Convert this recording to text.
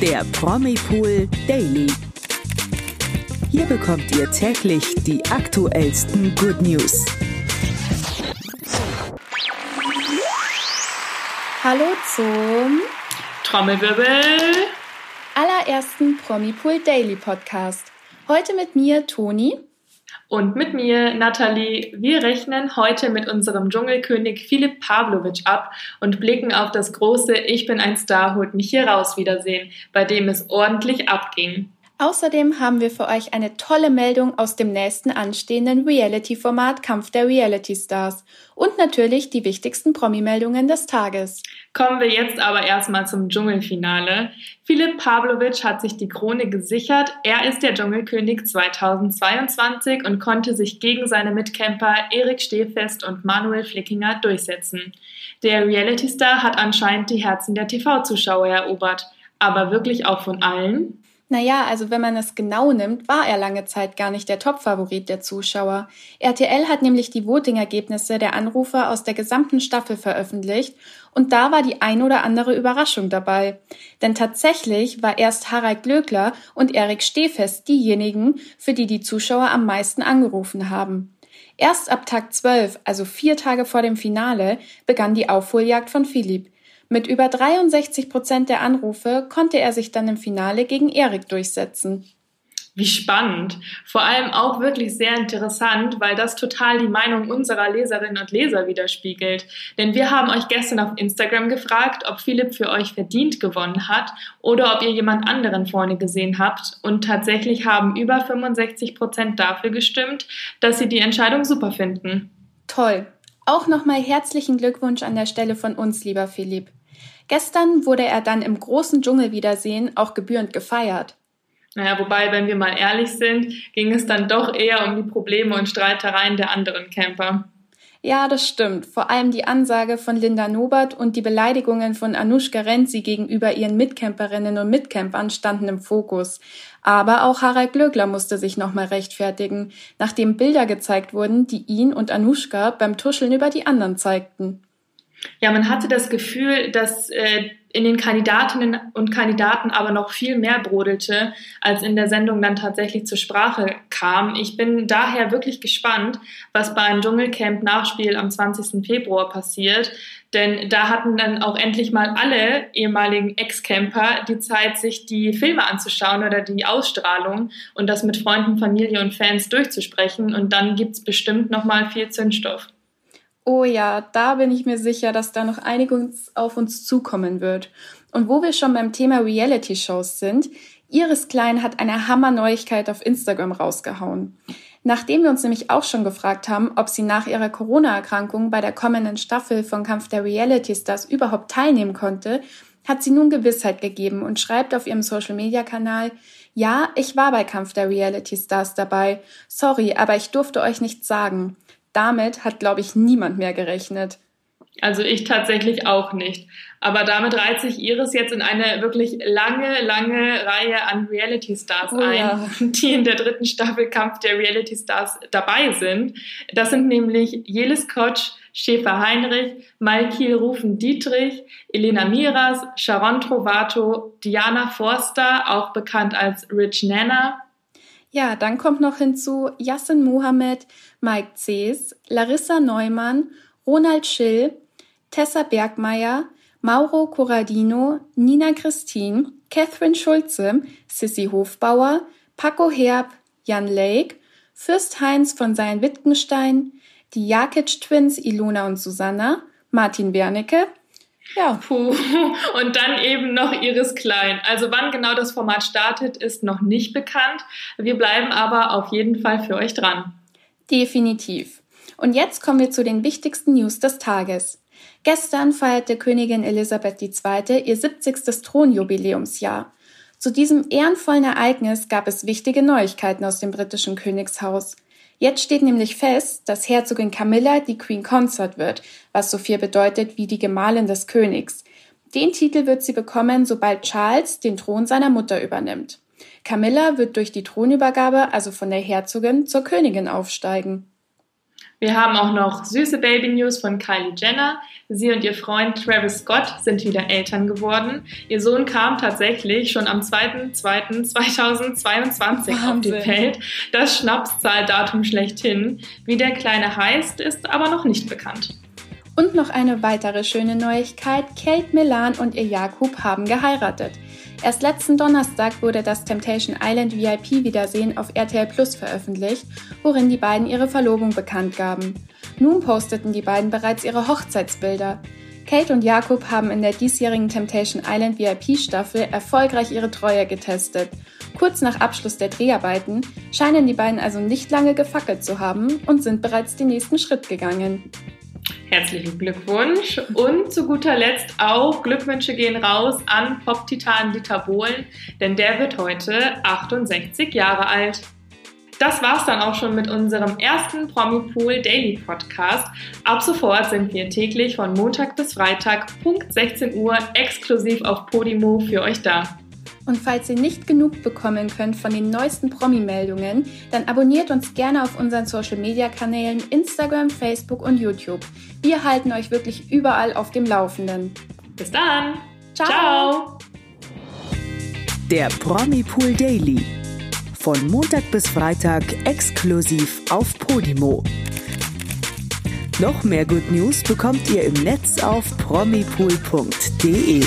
der Promipool Daily. Hier bekommt ihr täglich die aktuellsten Good News. Hallo zum Trommelwirbel allerersten Promipool Daily Podcast. Heute mit mir Toni und mit mir, Nathalie. Wir rechnen heute mit unserem Dschungelkönig Philipp Pavlovic ab und blicken auf das große Ich bin ein Star, holt mich hier raus Wiedersehen, bei dem es ordentlich abging. Außerdem haben wir für euch eine tolle Meldung aus dem nächsten anstehenden Reality-Format Kampf der Reality Stars und natürlich die wichtigsten Promi-Meldungen des Tages. Kommen wir jetzt aber erstmal zum Dschungelfinale. Philipp Pavlovic hat sich die Krone gesichert. Er ist der Dschungelkönig 2022 und konnte sich gegen seine Mitcamper Erik Stehfest und Manuel Flickinger durchsetzen. Der Reality-Star hat anscheinend die Herzen der TV-Zuschauer erobert. Aber wirklich auch von allen? Naja, also wenn man es genau nimmt, war er lange Zeit gar nicht der Top-Favorit der Zuschauer. RTL hat nämlich die Voting-Ergebnisse der Anrufer aus der gesamten Staffel veröffentlicht und da war die ein oder andere Überraschung dabei. Denn tatsächlich war erst Harald Glöckler und Erik Stehfest diejenigen, für die die Zuschauer am meisten angerufen haben. Erst ab Tag 12, also vier Tage vor dem Finale, begann die Aufholjagd von Philipp. Mit über 63 Prozent der Anrufe konnte er sich dann im Finale gegen Erik durchsetzen. Wie spannend. Vor allem auch wirklich sehr interessant, weil das total die Meinung unserer Leserinnen und Leser widerspiegelt. Denn wir haben euch gestern auf Instagram gefragt, ob Philipp für euch verdient gewonnen hat oder ob ihr jemand anderen vorne gesehen habt. Und tatsächlich haben über 65 Prozent dafür gestimmt, dass sie die Entscheidung super finden. Toll. Auch nochmal herzlichen Glückwunsch an der Stelle von uns, lieber Philipp. Gestern wurde er dann im großen Dschungelwiedersehen auch gebührend gefeiert. Naja, wobei, wenn wir mal ehrlich sind, ging es dann doch eher um die Probleme und Streitereien der anderen Camper. Ja, das stimmt. Vor allem die Ansage von Linda Nobert und die Beleidigungen von Anushka Renzi gegenüber ihren Mitcamperinnen und Mitcampern standen im Fokus. Aber auch Harald Glöckler musste sich nochmal rechtfertigen, nachdem Bilder gezeigt wurden, die ihn und Anushka beim Tuscheln über die anderen zeigten. Ja, man hatte das Gefühl, dass äh, in den Kandidatinnen und Kandidaten aber noch viel mehr brodelte, als in der Sendung dann tatsächlich zur Sprache kam. Ich bin daher wirklich gespannt, was beim Dschungelcamp-Nachspiel am 20. Februar passiert. Denn da hatten dann auch endlich mal alle ehemaligen Ex-Camper die Zeit, sich die Filme anzuschauen oder die Ausstrahlung und das mit Freunden, Familie und Fans durchzusprechen. Und dann gibt's bestimmt noch mal viel Zündstoff. Oh ja, da bin ich mir sicher, dass da noch einiges auf uns zukommen wird. Und wo wir schon beim Thema Reality-Shows sind, Iris Klein hat eine Hammer-Neuigkeit auf Instagram rausgehauen. Nachdem wir uns nämlich auch schon gefragt haben, ob sie nach ihrer Corona-Erkrankung bei der kommenden Staffel von Kampf der Reality Stars überhaupt teilnehmen konnte, hat sie nun Gewissheit gegeben und schreibt auf ihrem Social-Media-Kanal, ja, ich war bei Kampf der Reality Stars dabei. Sorry, aber ich durfte euch nichts sagen damit hat, glaube ich, niemand mehr gerechnet. Also ich tatsächlich auch nicht. Aber damit reiht sich Iris jetzt in eine wirklich lange, lange Reihe an Reality Stars oh, ein, ja. die in der dritten Staffel Kampf der Reality Stars dabei sind. Das sind nämlich Jelis Kotsch, Schäfer Heinrich, Malkiel Rufen Dietrich, Elena Miras, Sharon Trovato, Diana Forster, auch bekannt als Rich Nana, ja, dann kommt noch hinzu Yassin Mohammed, Mike Cees, Larissa Neumann, Ronald Schill, Tessa Bergmeier, Mauro Corradino, Nina Christine, Catherine Schulze, Sissy Hofbauer, Paco Herb, Jan Lake, Fürst Heinz von Sein-Wittgenstein, die Jakic Twins Ilona und Susanna, Martin Wernicke, ja. Puh. Und dann eben noch Iris Klein. Also wann genau das Format startet, ist noch nicht bekannt. Wir bleiben aber auf jeden Fall für euch dran. Definitiv. Und jetzt kommen wir zu den wichtigsten News des Tages. Gestern feierte Königin Elisabeth II. ihr 70. Thronjubiläumsjahr. Zu diesem ehrenvollen Ereignis gab es wichtige Neuigkeiten aus dem britischen Königshaus. Jetzt steht nämlich fest, dass Herzogin Camilla die Queen Consort wird, was so viel bedeutet wie die Gemahlin des Königs. Den Titel wird sie bekommen, sobald Charles den Thron seiner Mutter übernimmt. Camilla wird durch die Thronübergabe also von der Herzogin zur Königin aufsteigen. Wir haben auch noch süße Baby News von Kylie Jenner. Sie und ihr Freund Travis Scott sind wieder Eltern geworden. Ihr Sohn kam tatsächlich schon am 2.2.2022 auf die Welt. Das Schnapszahldatum schlechthin. Wie der Kleine heißt, ist aber noch nicht bekannt. Und noch eine weitere schöne Neuigkeit. Kate Milan und ihr Jakub haben geheiratet. Erst letzten Donnerstag wurde das Temptation Island VIP-Wiedersehen auf RTL Plus veröffentlicht, worin die beiden ihre Verlobung bekannt gaben. Nun posteten die beiden bereits ihre Hochzeitsbilder. Kate und Jakob haben in der diesjährigen Temptation Island VIP-Staffel erfolgreich ihre Treue getestet. Kurz nach Abschluss der Dreharbeiten scheinen die beiden also nicht lange gefackelt zu haben und sind bereits den nächsten Schritt gegangen. Herzlichen Glückwunsch. Und zu guter Letzt auch Glückwünsche gehen raus an Pop-Titan Dieter Bohlen, denn der wird heute 68 Jahre alt. Das war's dann auch schon mit unserem ersten Promi-Pool Daily Podcast. Ab sofort sind wir täglich von Montag bis Freitag, Punkt 16 Uhr, exklusiv auf Podimo für euch da. Und falls ihr nicht genug bekommen könnt von den neuesten Promi-Meldungen, dann abonniert uns gerne auf unseren Social-Media-Kanälen Instagram, Facebook und YouTube. Wir halten euch wirklich überall auf dem Laufenden. Bis dann. Ciao. Ciao. Der Promi-Pool Daily. Von Montag bis Freitag exklusiv auf Podimo. Noch mehr Good News bekommt ihr im Netz auf promipool.de.